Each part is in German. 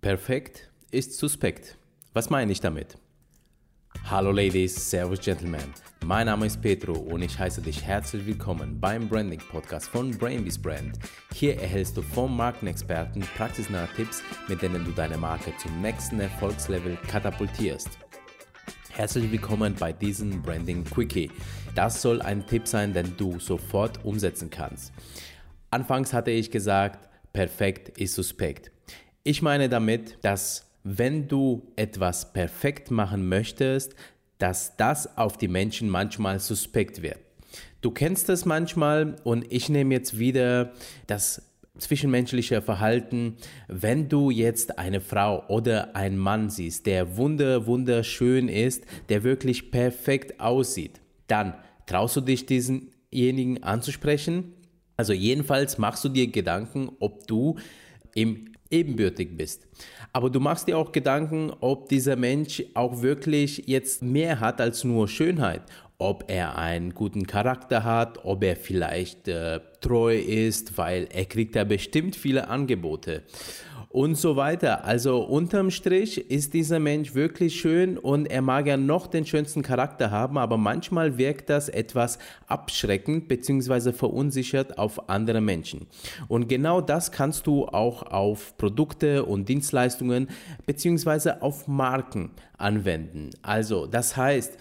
Perfekt ist suspekt. Was meine ich damit? Hallo Ladies, Servus Gentlemen. Mein Name ist Petro und ich heiße dich herzlich willkommen beim Branding Podcast von Brainbees Brand. Hier erhältst du vom Markenexperten praxisnahe Tipps, mit denen du deine Marke zum nächsten Erfolgslevel katapultierst. Herzlich willkommen bei diesem Branding Quickie. Das soll ein Tipp sein, den du sofort umsetzen kannst. Anfangs hatte ich gesagt, perfekt ist suspekt. Ich meine damit, dass wenn du etwas perfekt machen möchtest, dass das auf die Menschen manchmal suspekt wird. Du kennst das manchmal und ich nehme jetzt wieder das zwischenmenschliche Verhalten, wenn du jetzt eine Frau oder einen Mann siehst, der wunder wunderschön ist, der wirklich perfekt aussieht, dann traust du dich diesenjenigen anzusprechen? Also jedenfalls machst du dir Gedanken, ob du im ebenbürtig bist. Aber du machst dir auch Gedanken, ob dieser Mensch auch wirklich jetzt mehr hat als nur Schönheit. Ob er einen guten Charakter hat, ob er vielleicht äh, treu ist, weil er kriegt ja bestimmt viele Angebote und so weiter. Also unterm Strich ist dieser Mensch wirklich schön und er mag ja noch den schönsten Charakter haben, aber manchmal wirkt das etwas abschreckend bzw. verunsichert auf andere Menschen. Und genau das kannst du auch auf Produkte und Dienstleistungen bzw. auf Marken anwenden. Also das heißt,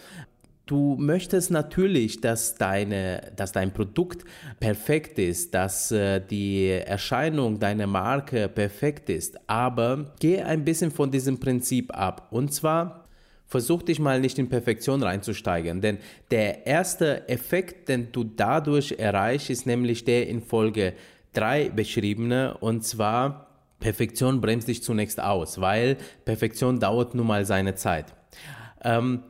Du möchtest natürlich, dass, deine, dass dein Produkt perfekt ist, dass äh, die Erscheinung deiner Marke perfekt ist, aber geh ein bisschen von diesem Prinzip ab. Und zwar versuch dich mal nicht in Perfektion reinzusteigen, denn der erste Effekt, den du dadurch erreichst, ist nämlich der in Folge 3 beschriebene, und zwar Perfektion bremst dich zunächst aus, weil Perfektion dauert nun mal seine Zeit. Ähm,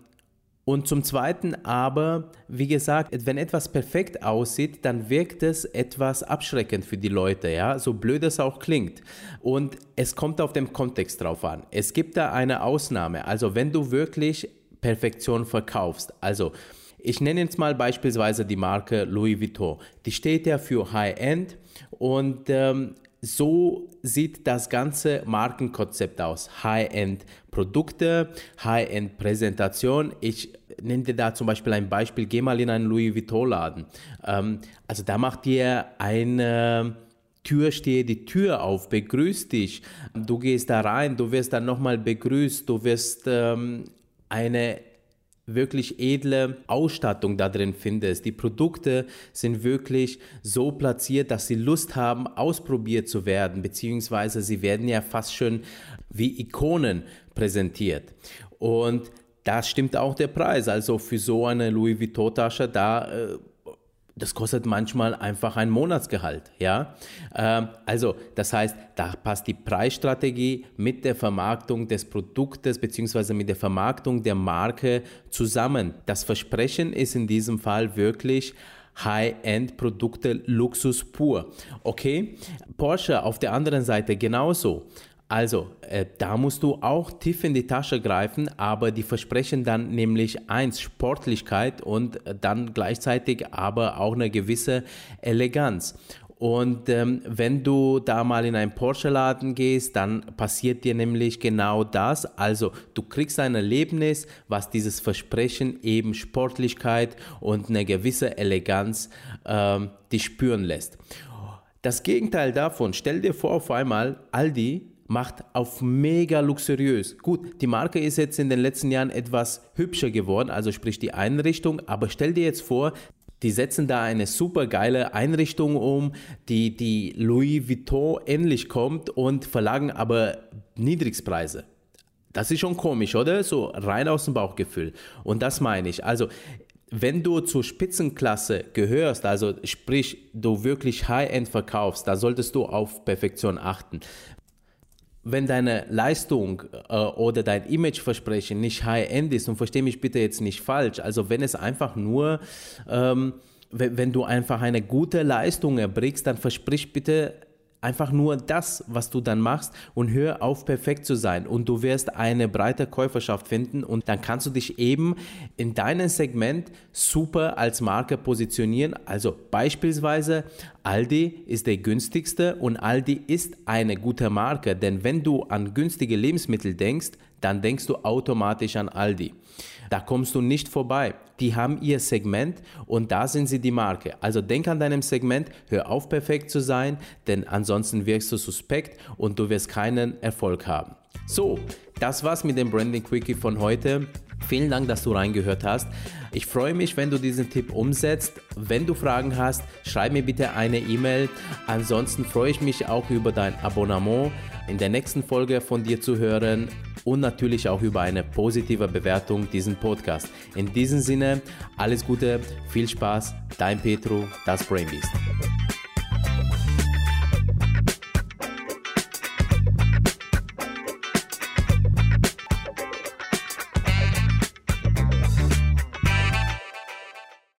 und zum Zweiten aber, wie gesagt, wenn etwas perfekt aussieht, dann wirkt es etwas abschreckend für die Leute, ja, so blöd es auch klingt. Und es kommt auf den Kontext drauf an. Es gibt da eine Ausnahme. Also wenn du wirklich Perfektion verkaufst, also ich nenne jetzt mal beispielsweise die Marke Louis Vuitton. Die steht ja für High-End und ähm, so sieht das ganze Markenkonzept aus. High-End-Produkte, High-End-Präsentation. Ich nenne dir da zum Beispiel ein Beispiel. Geh mal in einen Louis Vuitton-Laden. Ähm, also da macht dir eine Türsteher die Tür auf, begrüßt dich. Du gehst da rein, du wirst dann nochmal begrüßt, du wirst ähm, eine wirklich edle Ausstattung da drin findest. Die Produkte sind wirklich so platziert, dass sie Lust haben, ausprobiert zu werden, beziehungsweise sie werden ja fast schon wie Ikonen präsentiert. Und da stimmt auch der Preis. Also für so eine Louis Vuitton Tasche, da äh, das kostet manchmal einfach ein Monatsgehalt, ja. Ähm, also, das heißt, da passt die Preisstrategie mit der Vermarktung des Produktes beziehungsweise mit der Vermarktung der Marke zusammen. Das Versprechen ist in diesem Fall wirklich High-End-Produkte, Luxus pur. Okay, Porsche auf der anderen Seite genauso. Also, äh, da musst du auch tief in die Tasche greifen, aber die versprechen dann nämlich eins, Sportlichkeit und dann gleichzeitig aber auch eine gewisse Eleganz. Und ähm, wenn du da mal in einen Porsche-Laden gehst, dann passiert dir nämlich genau das. Also du kriegst ein Erlebnis, was dieses Versprechen eben Sportlichkeit und eine gewisse Eleganz ähm, dich spüren lässt. Das Gegenteil davon, stell dir vor auf einmal Aldi macht auf mega luxuriös. Gut, die Marke ist jetzt in den letzten Jahren etwas hübscher geworden, also sprich die Einrichtung, aber stell dir jetzt vor, die setzen da eine super geile Einrichtung um, die, die Louis Vuitton ähnlich kommt und verlangen aber Niedrigspreise. Das ist schon komisch, oder? So rein aus dem Bauchgefühl. Und das meine ich. Also, wenn du zur Spitzenklasse gehörst, also sprich, du wirklich High-End verkaufst, da solltest du auf Perfektion achten wenn deine Leistung äh, oder dein Imageversprechen nicht high-end ist, und verstehe mich bitte jetzt nicht falsch, also wenn es einfach nur, ähm, wenn, wenn du einfach eine gute Leistung erbringst, dann versprich bitte einfach nur das, was du dann machst und hör auf, perfekt zu sein. Und du wirst eine breite Käuferschaft finden und dann kannst du dich eben in deinem Segment super als Marke positionieren. Also beispielsweise Aldi ist der günstigste und Aldi ist eine gute Marke, denn wenn du an günstige Lebensmittel denkst, dann denkst du automatisch an Aldi. Da kommst du nicht vorbei. Die haben ihr Segment und da sind sie die Marke. Also denk an deinem Segment, hör auf perfekt zu sein, denn ansonsten wirkst du suspekt und du wirst keinen Erfolg haben. So, das war's mit dem Branding Quickie von heute. Vielen Dank, dass du reingehört hast. Ich freue mich, wenn du diesen Tipp umsetzt. Wenn du Fragen hast, schreib mir bitte eine E-Mail. Ansonsten freue ich mich auch über dein Abonnement, in der nächsten Folge von dir zu hören und natürlich auch über eine positive Bewertung diesen Podcast. In diesem Sinne, alles Gute, viel Spaß, dein Petro, das Brainbeast.